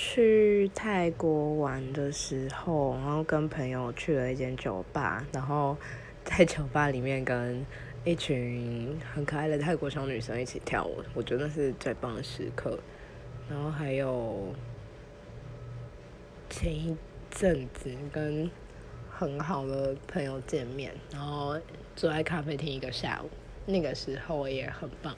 去泰国玩的时候，然后跟朋友去了一间酒吧，然后在酒吧里面跟一群很可爱的泰国小女生一起跳舞，我觉得那是最棒的时刻，然后还有前一阵子跟很好的朋友见面，然后坐在咖啡厅一个下午，那个时候也很棒。